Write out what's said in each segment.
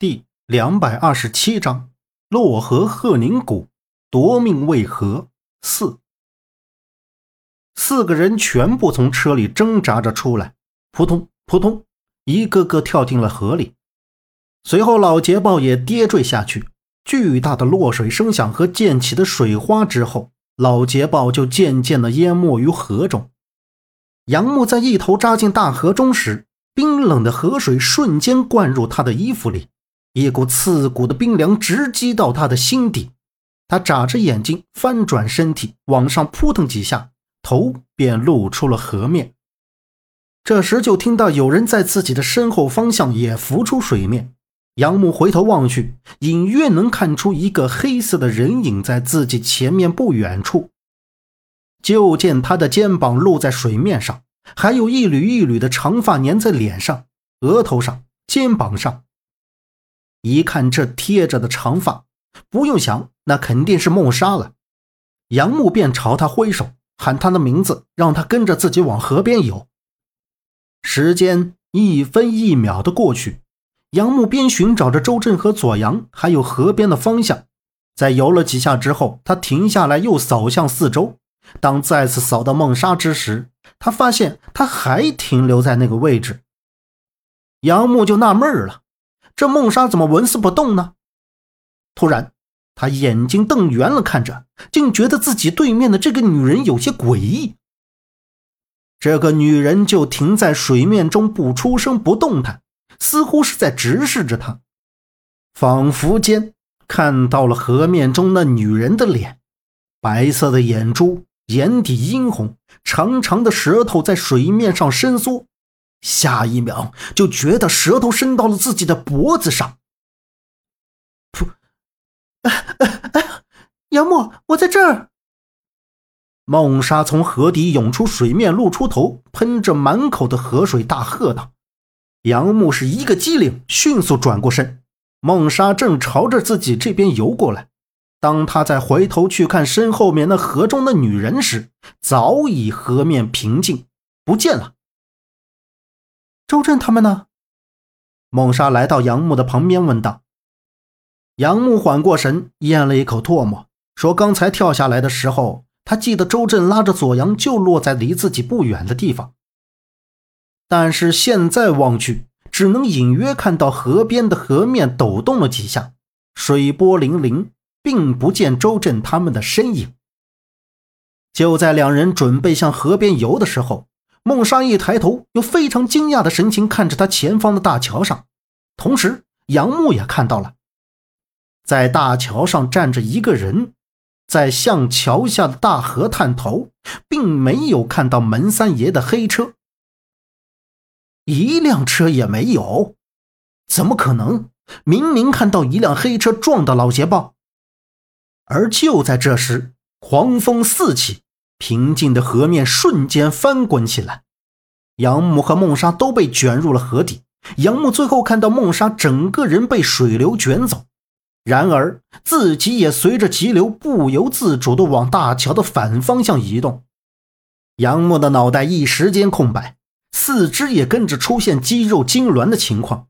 第两百二十七章：洛河鹤宁谷夺命为何？四四个人全部从车里挣扎着出来，扑通扑通，一个个跳进了河里。随后，老捷豹也跌坠下去。巨大的落水声响和溅起的水花之后，老捷豹就渐渐的淹没于河中。杨木在一头扎进大河中时，冰冷的河水瞬间灌入他的衣服里。一股刺骨的冰凉直击到他的心底，他眨着眼睛，翻转身体，往上扑腾几下，头便露出了河面。这时，就听到有人在自己的身后方向也浮出水面。杨木回头望去，隐约能看出一个黑色的人影在自己前面不远处。就见他的肩膀露在水面上，还有一缕一缕的长发粘在脸上、额头上、肩膀上。一看这贴着的长发，不用想，那肯定是梦莎了。杨木便朝他挥手，喊他的名字，让他跟着自己往河边游。时间一分一秒的过去，杨木边寻找着周震和左阳，还有河边的方向。在游了几下之后，他停下来，又扫向四周。当再次扫到梦莎之时，他发现她还停留在那个位置。杨木就纳闷了。这梦莎怎么纹丝不动呢？突然，他眼睛瞪圆了，看着，竟觉得自己对面的这个女人有些诡异。这个女人就停在水面中，不出声，不动弹，似乎是在直视着他。仿佛间看到了河面中那女人的脸，白色的眼珠，眼底殷红，长长的舌头在水面上伸缩。下一秒就觉得舌头伸到了自己的脖子上。噗！杨木，我在这儿。梦莎从河底涌出水面，露出头，喷着满口的河水，大喝道：“杨木是一个机灵，迅速转过身。梦莎正朝着自己这边游过来。当他再回头去看身后面那河中的女人时，早已河面平静，不见了。”周震他们呢？孟莎来到杨木的旁边问道。杨木缓过神，咽了一口唾沫，说：“刚才跳下来的时候，他记得周震拉着左阳就落在离自己不远的地方，但是现在望去，只能隐约看到河边的河面抖动了几下，水波粼粼，并不见周震他们的身影。”就在两人准备向河边游的时候。孟莎一抬头，用非常惊讶的神情看着他前方的大桥上，同时杨木也看到了，在大桥上站着一个人，在向桥下的大河探头，并没有看到门三爷的黑车，一辆车也没有，怎么可能？明明看到一辆黑车撞到老捷豹，而就在这时，狂风四起。平静的河面瞬间翻滚起来，杨木和孟莎都被卷入了河底。杨木最后看到孟莎整个人被水流卷走，然而自己也随着急流不由自主地往大桥的反方向移动。杨木的脑袋一时间空白，四肢也跟着出现肌肉痉挛的情况。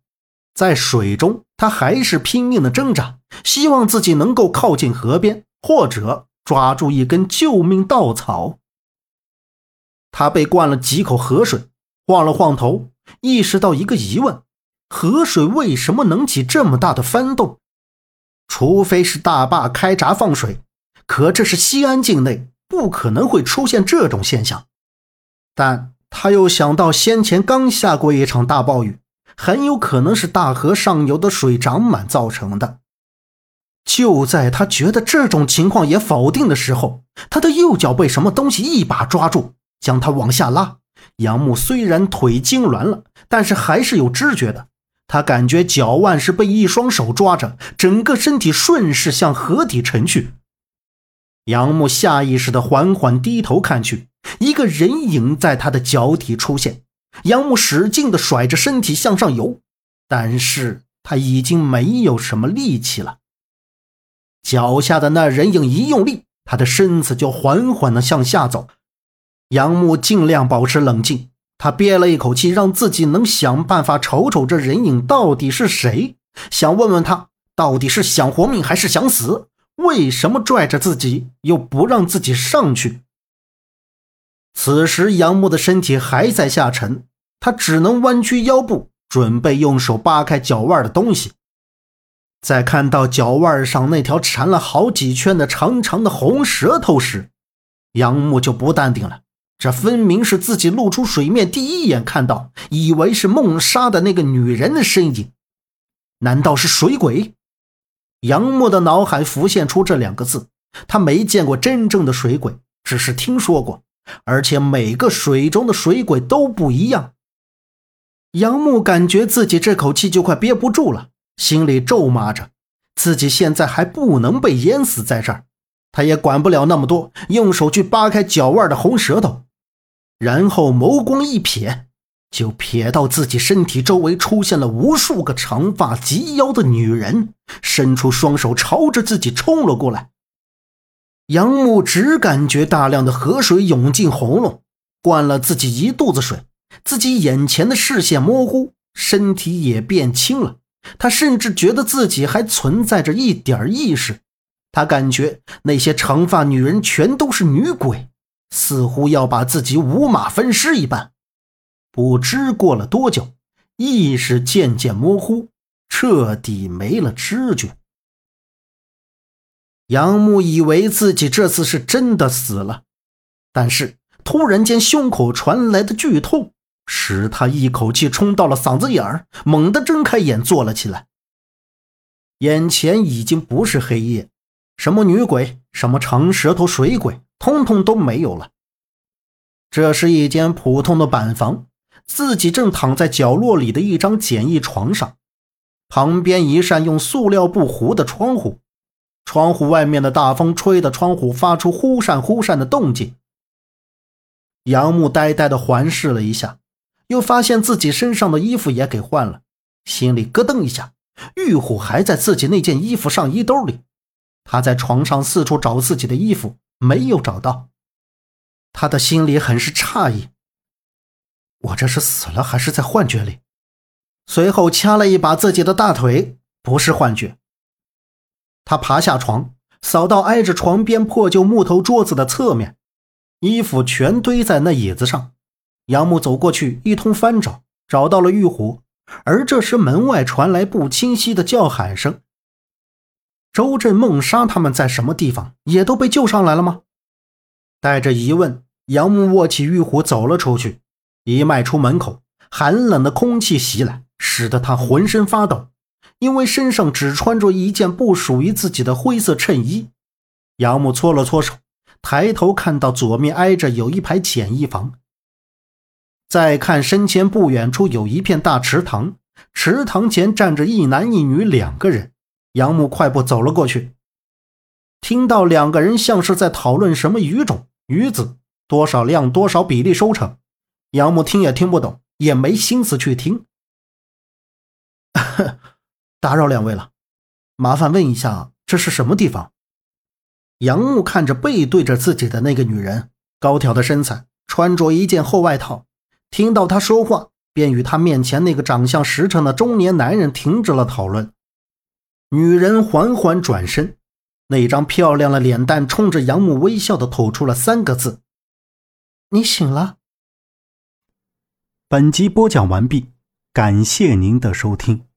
在水中，他还是拼命的挣扎，希望自己能够靠近河边，或者。抓住一根救命稻草，他被灌了几口河水，晃了晃头，意识到一个疑问：河水为什么能起这么大的翻动？除非是大坝开闸放水，可这是西安境内，不可能会出现这种现象。但他又想到先前刚下过一场大暴雨，很有可能是大河上游的水涨满造成的。就在他觉得这种情况也否定的时候，他的右脚被什么东西一把抓住，将他往下拉。杨木虽然腿痉挛了，但是还是有知觉的。他感觉脚腕是被一双手抓着，整个身体顺势向河底沉去。杨木下意识地缓缓低头看去，一个人影在他的脚底出现。杨木使劲地甩着身体向上游，但是他已经没有什么力气了。脚下的那人影一用力，他的身子就缓缓地向下走。杨木尽量保持冷静，他憋了一口气，让自己能想办法瞅瞅这人影到底是谁。想问问他到底是想活命还是想死？为什么拽着自己又不让自己上去？此时杨木的身体还在下沉，他只能弯曲腰部，准备用手扒开脚腕的东西。在看到脚腕上那条缠了好几圈的长长的红舌头时，杨木就不淡定了。这分明是自己露出水面第一眼看到，以为是梦莎的那个女人的身影。难道是水鬼？杨木的脑海浮现出这两个字。他没见过真正的水鬼，只是听说过，而且每个水中的水鬼都不一样。杨木感觉自己这口气就快憋不住了。心里咒骂着，自己现在还不能被淹死在这儿。他也管不了那么多，用手去扒开脚腕的红舌头，然后眸光一瞥，就瞥到自己身体周围出现了无数个长发及腰的女人，伸出双手朝着自己冲了过来。杨木只感觉大量的河水涌进喉咙，灌了自己一肚子水，自己眼前的视线模糊，身体也变轻了。他甚至觉得自己还存在着一点意识，他感觉那些长发女人全都是女鬼，似乎要把自己五马分尸一般。不知过了多久，意识渐渐模糊，彻底没了知觉。杨木以为自己这次是真的死了，但是突然间胸口传来的剧痛。使他一口气冲到了嗓子眼儿，猛地睁开眼坐了起来。眼前已经不是黑夜，什么女鬼、什么长舌头水鬼，通通都没有了。这是一间普通的板房，自己正躺在角落里的一张简易床上，旁边一扇用塑料布糊的窗户，窗户外面的大风吹得窗户发出忽闪忽闪的动静。杨木呆呆地环视了一下。又发现自己身上的衣服也给换了，心里咯噔一下。玉虎还在自己那件衣服上衣兜里，他在床上四处找自己的衣服，没有找到。他的心里很是诧异：我这是死了还是在幻觉里？随后掐了一把自己的大腿，不是幻觉。他爬下床，扫到挨着床边破旧木头桌子的侧面，衣服全堆在那椅子上。杨木走过去，一通翻找，找到了玉虎。而这时，门外传来不清晰的叫喊声。周震、孟莎他们在什么地方？也都被救上来了吗？带着疑问，杨木握起玉虎走了出去。一迈出门口，寒冷的空气袭来，使得他浑身发抖，因为身上只穿着一件不属于自己的灰色衬衣。杨木搓了搓手，抬头看到左面挨着有一排简易房。再看身前不远处有一片大池塘，池塘前站着一男一女两个人。杨木快步走了过去，听到两个人像是在讨论什么鱼种、鱼子多少量、多少比例收成。杨木听也听不懂，也没心思去听。打扰两位了，麻烦问一下，这是什么地方？杨木看着背对着自己的那个女人，高挑的身材，穿着一件厚外套。听到他说话，便与他面前那个长相实诚的中年男人停止了讨论。女人缓缓转身，那张漂亮的脸蛋冲着杨母微笑的吐出了三个字：“你醒了。”本集播讲完毕，感谢您的收听。